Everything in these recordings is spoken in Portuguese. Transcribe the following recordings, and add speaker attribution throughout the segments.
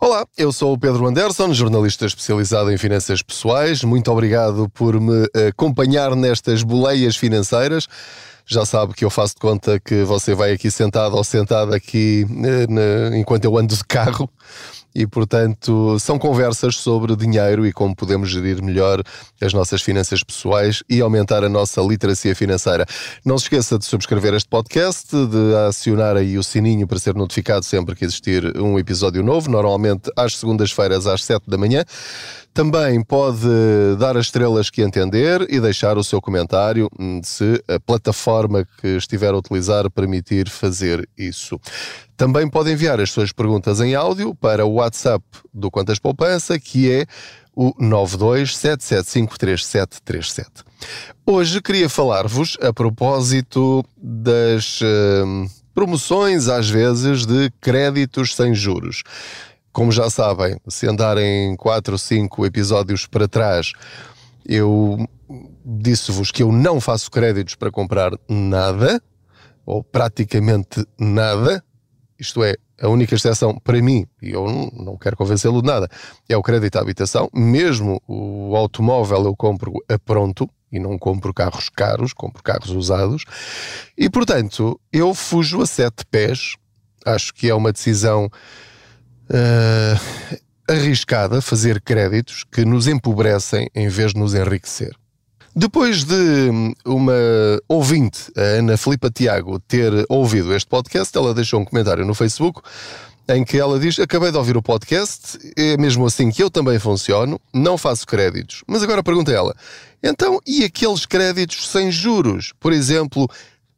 Speaker 1: Olá, eu sou o Pedro Anderson, jornalista especializado em finanças pessoais. Muito obrigado por me acompanhar nestas boleias financeiras. Já sabe que eu faço de conta que você vai aqui sentado ou sentado aqui eh, enquanto eu ando de carro e, portanto, são conversas sobre dinheiro e como podemos gerir melhor as nossas finanças pessoais e aumentar a nossa literacia financeira. Não se esqueça de subscrever este podcast, de acionar aí o sininho para ser notificado sempre que existir um episódio novo, normalmente às segundas-feiras às 7 da manhã. Também pode dar as estrelas que entender e deixar o seu comentário hum, se a plataforma que estiver a utilizar permitir fazer isso. Também pode enviar as suas perguntas em áudio para o WhatsApp do Quantas Poupança, que é o 927753737. Hoje queria falar-vos a propósito das uh, promoções, às vezes, de créditos sem juros. Como já sabem, se andarem 4 ou 5 episódios para trás, eu disse-vos que eu não faço créditos para comprar nada, ou praticamente nada. Isto é, a única exceção para mim, e eu não quero convencê-lo de nada, é o crédito à habitação. Mesmo o automóvel eu compro a pronto e não compro carros caros, compro carros usados. E portanto, eu fujo a sete pés. Acho que é uma decisão uh, arriscada fazer créditos que nos empobrecem em vez de nos enriquecer. Depois de uma ouvinte, a Ana Filipa Tiago, ter ouvido este podcast, ela deixou um comentário no Facebook em que ela diz: Acabei de ouvir o podcast, é mesmo assim que eu também funciono, não faço créditos. Mas agora pergunta ela: então, e aqueles créditos sem juros? Por exemplo,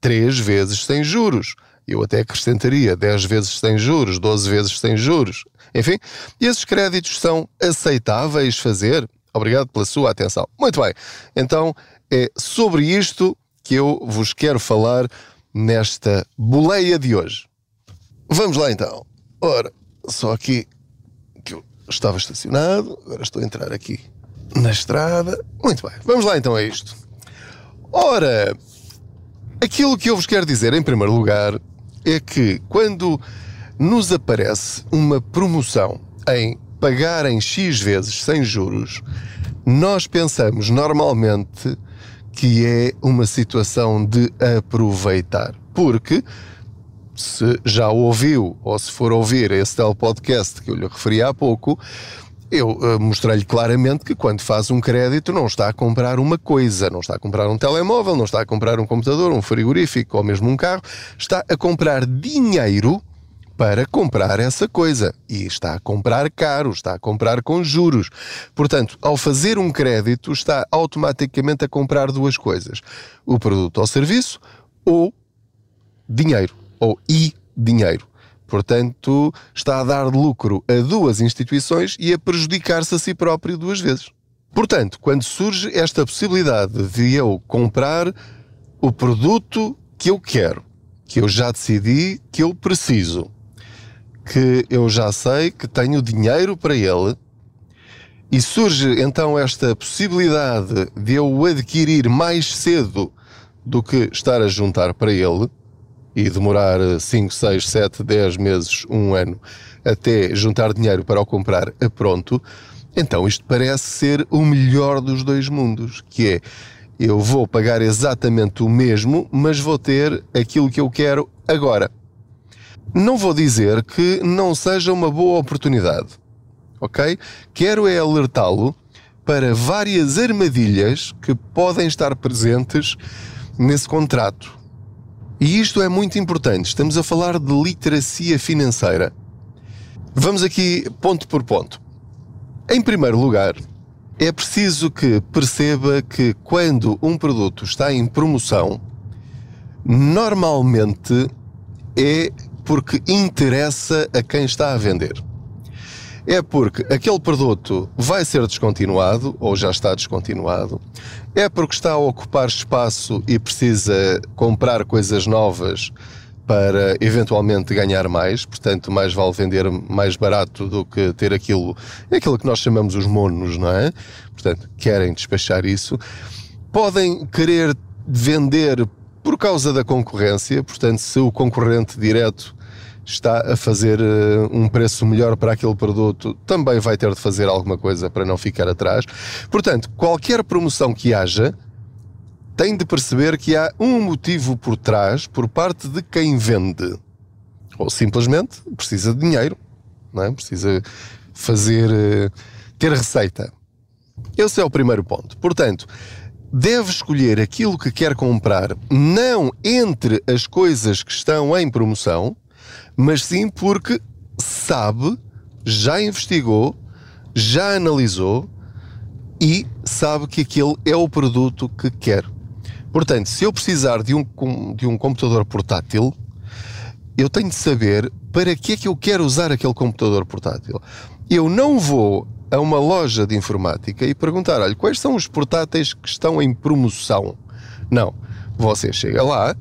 Speaker 1: três vezes sem juros? Eu até acrescentaria 10 vezes sem juros, 12 vezes sem juros. Enfim, esses créditos são aceitáveis fazer? Obrigado pela sua atenção. Muito bem, então é sobre isto que eu vos quero falar nesta boleia de hoje. Vamos lá então. Ora, só aqui que eu estava estacionado, agora estou a entrar aqui na estrada. Muito bem, vamos lá então a isto. Ora, aquilo que eu vos quero dizer em primeiro lugar é que quando nos aparece uma promoção em pagar em X vezes sem juros, nós pensamos normalmente que é uma situação de aproveitar. Porque se já ouviu ou se for ouvir esse tal podcast que eu lhe referi há pouco, eu uh, mostrei-lhe claramente que quando faz um crédito não está a comprar uma coisa, não está a comprar um telemóvel, não está a comprar um computador, um frigorífico ou mesmo um carro, está a comprar dinheiro para comprar essa coisa. E está a comprar caro, está a comprar com juros. Portanto, ao fazer um crédito, está automaticamente a comprar duas coisas: o produto ou serviço ou dinheiro, ou e dinheiro. Portanto, está a dar lucro a duas instituições e a prejudicar-se a si próprio duas vezes. Portanto, quando surge esta possibilidade de eu comprar o produto que eu quero, que eu já decidi que eu preciso, que eu já sei que tenho dinheiro para ele, e surge então esta possibilidade de eu o adquirir mais cedo do que estar a juntar para ele, e demorar 5, 6, 7, 10 meses, um ano, até juntar dinheiro para o comprar a pronto, então isto parece ser o melhor dos dois mundos, que é eu vou pagar exatamente o mesmo, mas vou ter aquilo que eu quero agora. Não vou dizer que não seja uma boa oportunidade, ok? Quero é alertá-lo para várias armadilhas que podem estar presentes nesse contrato E isto é muito importante. Estamos a falar de literacia financeira. Vamos aqui ponto por ponto. Em primeiro lugar, é preciso que perceba que quando um produto está em promoção, normalmente é porque interessa a quem está a vender. É porque aquele produto vai ser descontinuado ou já está descontinuado, é porque está a ocupar espaço e precisa comprar coisas novas para eventualmente ganhar mais, portanto, mais vale vender mais barato do que ter aquilo, aquilo que nós chamamos os monos, não é? Portanto, querem despachar isso. Podem querer vender por causa da concorrência, portanto, se o concorrente direto está a fazer uh, um preço melhor para aquele produto, também vai ter de fazer alguma coisa para não ficar atrás. Portanto, qualquer promoção que haja, tem de perceber que há um motivo por trás por parte de quem vende. Ou simplesmente precisa de dinheiro, não é? precisa fazer. Eh, ter receita. Esse é o primeiro ponto. Portanto, deve escolher aquilo que quer comprar não entre as coisas que estão em promoção, mas sim porque sabe, já investigou, já analisou e sabe que aquele é o produto que quer. Portanto, se eu precisar de um, de um computador portátil, eu tenho de saber para que é que eu quero usar aquele computador portátil. Eu não vou a uma loja de informática e perguntar: olha, quais são os portáteis que estão em promoção? Não. Você chega lá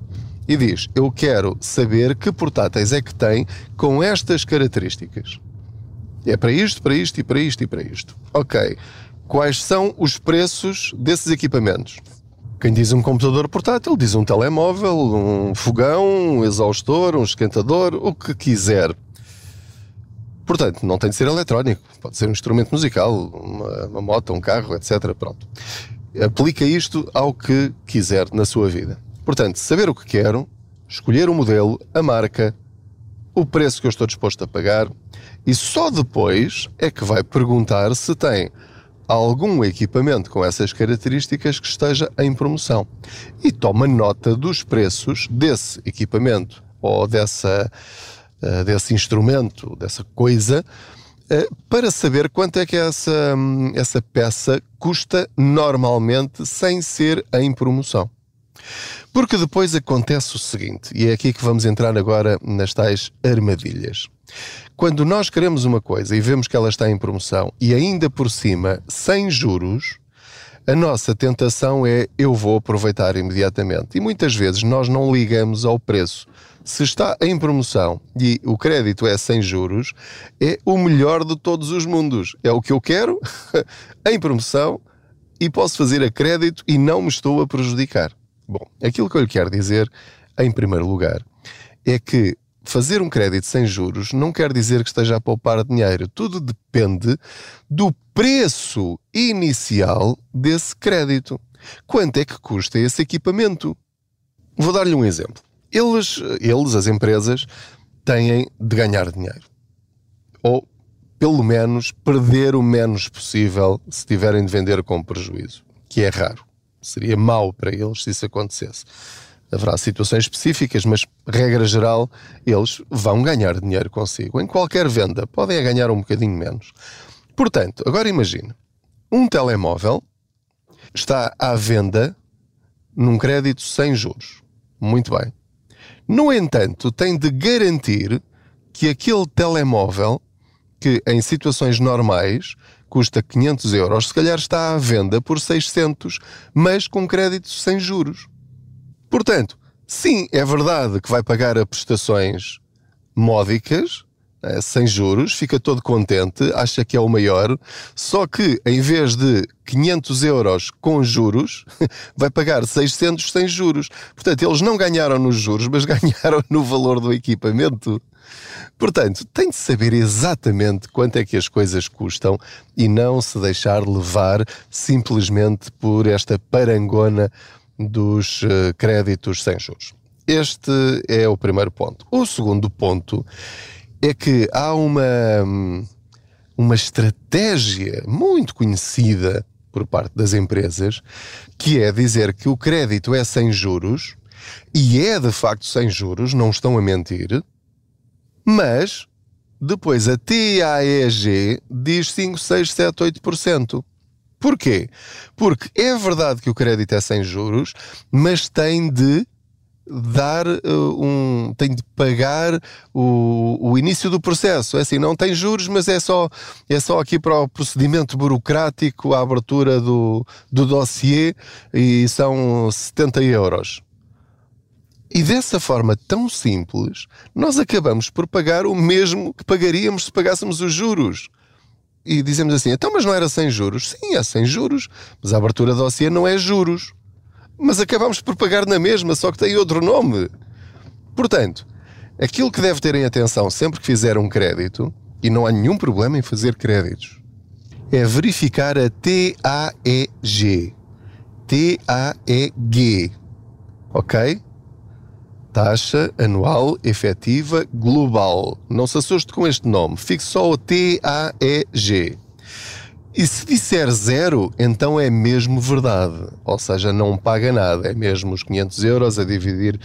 Speaker 1: e diz: Eu quero saber que portáteis é que tem com estas características. É para isto, para isto e para isto e para isto. Ok. Quais são os preços desses equipamentos? Quem diz um computador portátil diz um telemóvel, um fogão, um exaustor, um esquentador, o que quiser. Portanto, não tem de ser eletrónico, pode ser um instrumento musical, uma, uma moto, um carro, etc. Pronto. Aplica isto ao que quiser na sua vida. Portanto, saber o que quero, escolher o modelo, a marca, o preço que eu estou disposto a pagar e só depois é que vai perguntar se tem algum equipamento com essas características que esteja em promoção. E toma nota dos preços desse equipamento ou dessa, uh, desse instrumento, dessa coisa, uh, para saber quanto é que essa, um, essa peça custa normalmente sem ser em promoção. Porque depois acontece o seguinte, e é aqui que vamos entrar agora nas tais armadilhas. Quando nós queremos uma coisa e vemos que ela está em promoção e ainda por cima sem juros, a nossa tentação é eu vou aproveitar imediatamente. E muitas vezes nós não ligamos ao preço. Se está em promoção e o crédito é sem juros, é o melhor de todos os mundos. É o que eu quero, em promoção, e posso fazer a crédito e não me estou a prejudicar. Bom, aquilo que eu lhe quero dizer, em primeiro lugar, é que fazer um crédito sem juros não quer dizer que esteja a poupar dinheiro. Tudo depende do preço inicial desse crédito. Quanto é que custa esse equipamento? Vou dar-lhe um exemplo. Eles, eles, as empresas, têm de ganhar dinheiro. Ou, pelo menos, perder o menos possível se tiverem de vender com prejuízo, que é raro. Seria mau para eles se isso acontecesse. Haverá situações específicas, mas, regra geral, eles vão ganhar dinheiro consigo. Em qualquer venda, podem ganhar um bocadinho menos. Portanto, agora imagine: um telemóvel está à venda num crédito sem juros. Muito bem. No entanto, tem de garantir que aquele telemóvel, que em situações normais custa 500 euros, se calhar está à venda por 600, mas com crédito sem juros. Portanto, sim, é verdade que vai pagar a prestações módicas, né, sem juros, fica todo contente, acha que é o maior, só que em vez de 500 euros com juros, vai pagar 600 sem juros. Portanto, eles não ganharam nos juros, mas ganharam no valor do equipamento. Portanto, tem de saber exatamente quanto é que as coisas custam e não se deixar levar simplesmente por esta parangona dos uh, créditos sem juros. Este é o primeiro ponto. O segundo ponto é que há uma, uma estratégia muito conhecida por parte das empresas que é dizer que o crédito é sem juros E é de facto sem juros, não estão a mentir, mas depois a TAEG diz 5, 6, 7, 8%. Porquê? Porque é verdade que o crédito é sem juros, mas tem de dar uh, um. tem de pagar o, o início do processo. É assim, não tem juros, mas é só, é só aqui para o procedimento burocrático, a abertura do, do dossiê e são 70 euros. E dessa forma tão simples, nós acabamos por pagar o mesmo que pagaríamos se pagássemos os juros. E dizemos assim, então, mas não era sem juros? Sim, é sem juros, mas a abertura do dossiê não é juros mas acabamos por pagar na mesma, só que tem outro nome. Portanto, aquilo que deve terem atenção sempre que fizer um crédito, e não há nenhum problema em fazer créditos, é verificar a TAEG. TAEG. Ok? Taxa Anual Efetiva Global. Não se assuste com este nome, fique só o TAEG. E se disser zero, então é mesmo verdade. Ou seja, não paga nada. É mesmo os 500 euros a dividir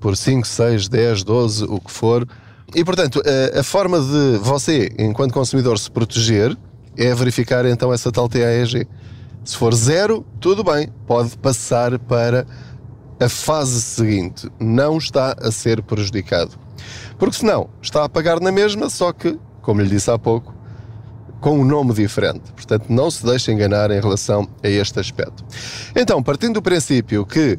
Speaker 1: por 5, 6, 10, 12, o que for. E portanto, a, a forma de você, enquanto consumidor, se proteger é verificar então essa tal TAEG. Se for zero, tudo bem, pode passar para a fase seguinte. Não está a ser prejudicado. Porque senão, está a pagar na mesma, só que, como lhe disse há pouco, com um nome diferente. Portanto, não se deixe enganar em relação a este aspecto. Então, partindo do princípio que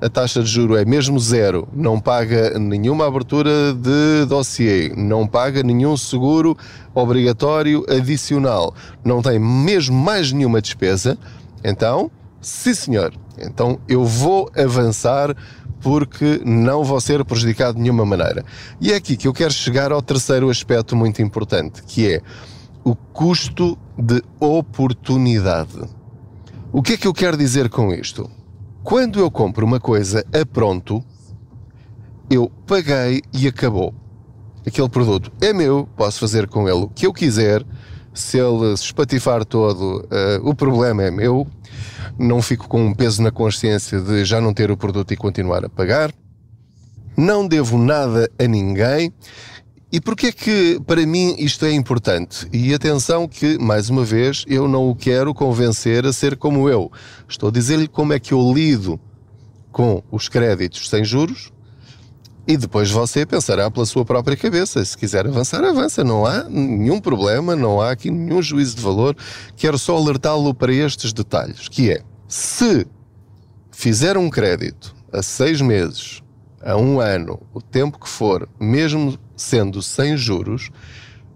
Speaker 1: a taxa de juro é mesmo zero, não paga nenhuma abertura de dossiê, não paga nenhum seguro obrigatório adicional, não tem mesmo mais nenhuma despesa, então, sim senhor, então eu vou avançar porque não vou ser prejudicado de nenhuma maneira. E é aqui que eu quero chegar ao terceiro aspecto muito importante, que é o custo de oportunidade. O que é que eu quero dizer com isto? Quando eu compro uma coisa a pronto, eu paguei e acabou. Aquele produto é meu, posso fazer com ele o que eu quiser. Se ele se espatifar todo, uh, o problema é meu. Não fico com um peso na consciência de já não ter o produto e continuar a pagar. Não devo nada a ninguém e porquê é que para mim isto é importante? E atenção que, mais uma vez, eu não o quero convencer a ser como eu. Estou a dizer-lhe como é que eu lido com os créditos sem juros e depois você pensará pela sua própria cabeça. Se quiser avançar, avança. Não há nenhum problema, não há aqui nenhum juízo de valor. Quero só alertá-lo para estes detalhes, que é, se fizer um crédito a seis meses, a um ano, o tempo que for, mesmo sendo sem juros,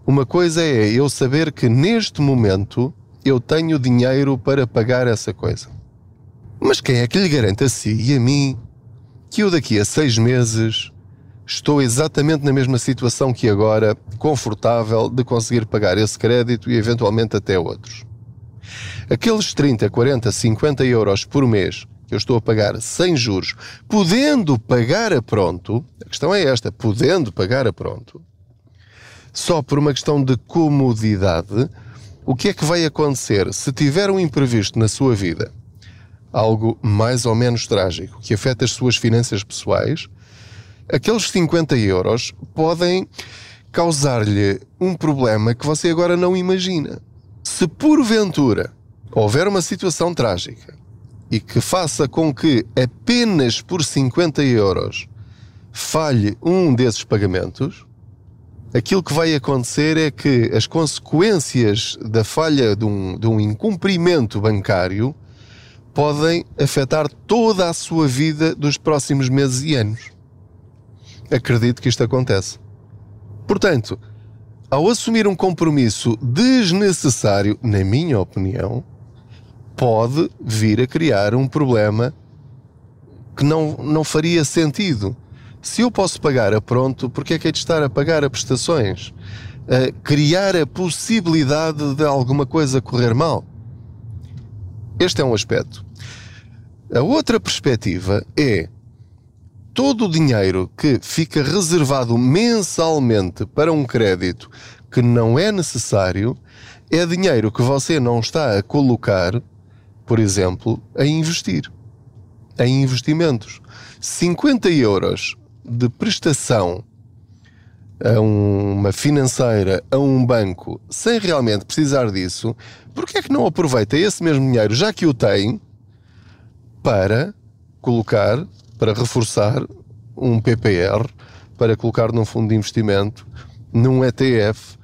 Speaker 1: uma coisa é eu saber que neste momento eu tenho dinheiro para pagar essa coisa. Mas quem é que lhe garante a si e a mim que eu daqui a seis meses estou exatamente na mesma situação que agora, confortável de conseguir pagar esse crédito e eventualmente até outros? Aqueles 30, 40, 50 euros por mês que eu estou a pagar sem juros, podendo pagar a pronto, a questão é esta, podendo pagar a pronto, só por uma questão de comodidade, o que é que vai acontecer se tiver um imprevisto na sua vida, algo mais ou menos trágico, que afeta as suas finanças pessoais, aqueles 50 euros podem causar-lhe um problema que você agora não imagina. Se porventura houver uma situação trágica e que faça com que apenas por 50 euros falhe um desses pagamentos, aquilo que vai acontecer é que as consequências da falha de um, de um incumprimento bancário podem afetar toda a sua vida dos próximos meses e anos. Acredito que isto acontece. Portanto, ao assumir um compromisso desnecessário, na minha opinião, pode vir a criar um problema que não, não faria sentido. Se eu posso pagar a pronto, porque é que é de estar a pagar a prestações? Uh, criar a possibilidade de alguma coisa correr mal. Este é um aspecto. A outra perspectiva é todo o dinheiro que fica reservado mensalmente para um crédito que não é necessário é dinheiro que você não está a colocar por exemplo, em investir, em investimentos. 50 euros de prestação a uma financeira, a um banco, sem realmente precisar disso, porque é que não aproveita esse mesmo dinheiro, já que o tem, para colocar, para reforçar um PPR, para colocar num fundo de investimento, num ETF,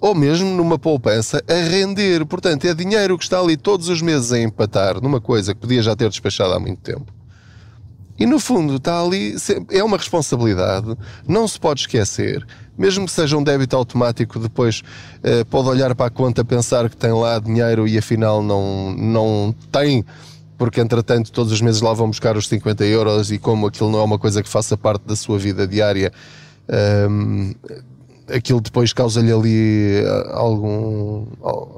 Speaker 1: ou mesmo numa poupança a render. Portanto, é dinheiro que está ali todos os meses a empatar numa coisa que podia já ter despachado há muito tempo. E no fundo está ali, é uma responsabilidade, não se pode esquecer, mesmo que seja um débito automático, depois eh, pode olhar para a conta, pensar que tem lá dinheiro e afinal não, não tem, porque entretanto todos os meses lá vão buscar os 50 euros e como aquilo não é uma coisa que faça parte da sua vida diária, ehm, aquilo depois causa-lhe ali eh, algum,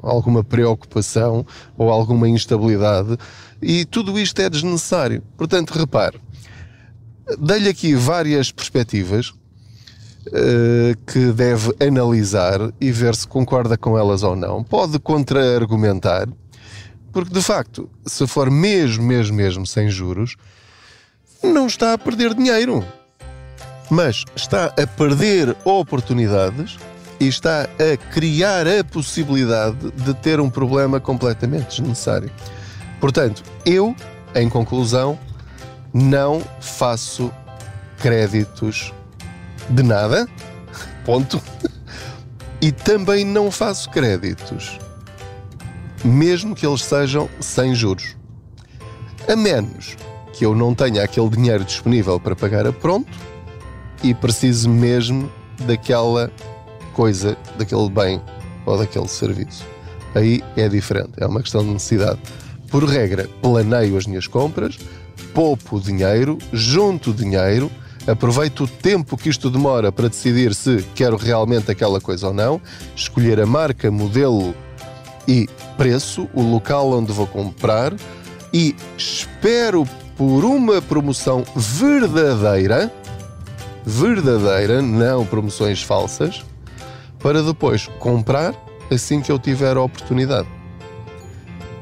Speaker 1: alguma preocupação ou alguma instabilidade e tudo isto é desnecessário. Portanto, repare, dei-lhe aqui várias perspectivas uh, que deve analisar e ver se concorda com elas ou não. Pode contra-argumentar, porque de facto, se for mesmo, mesmo, mesmo sem juros, não está a perder dinheiro, mas está a perder oportunidades e está a criar a possibilidade de ter um problema completamente desnecessário. Portanto, eu, em conclusão, não faço créditos de nada, ponto. E também não faço créditos, mesmo que eles sejam sem juros. A menos que eu não tenha aquele dinheiro disponível para pagar a pronto e preciso mesmo daquela coisa, daquele bem ou daquele serviço. Aí é diferente, é uma questão de necessidade. Por regra, planeio as minhas compras, poupo dinheiro, junto dinheiro, aproveito o tempo que isto demora para decidir se quero realmente aquela coisa ou não, escolher a marca, modelo e preço, o local onde vou comprar e espero por uma promoção verdadeira, verdadeira, não promoções falsas, para depois comprar assim que eu tiver a oportunidade.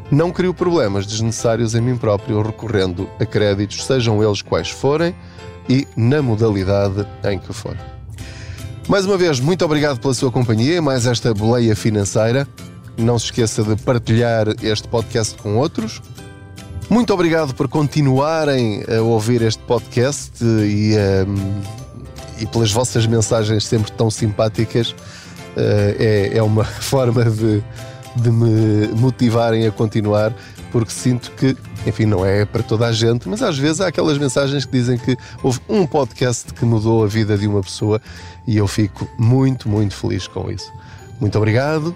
Speaker 1: Não crio problemas desnecessários em mim próprio recorrendo a créditos, sejam eles quais forem e na modalidade em que for. Mais uma vez, muito obrigado pela sua companhia, mais esta boleia financeira. Não se esqueça de partilhar este podcast com outros. Muito obrigado por continuarem a ouvir este podcast e, um, e pelas vossas mensagens sempre tão simpáticas. Uh, é, é uma forma de de me motivarem a continuar, porque sinto que, enfim, não é para toda a gente, mas às vezes há aquelas mensagens que dizem que houve um podcast que mudou a vida de uma pessoa e eu fico muito, muito feliz com isso. Muito obrigado,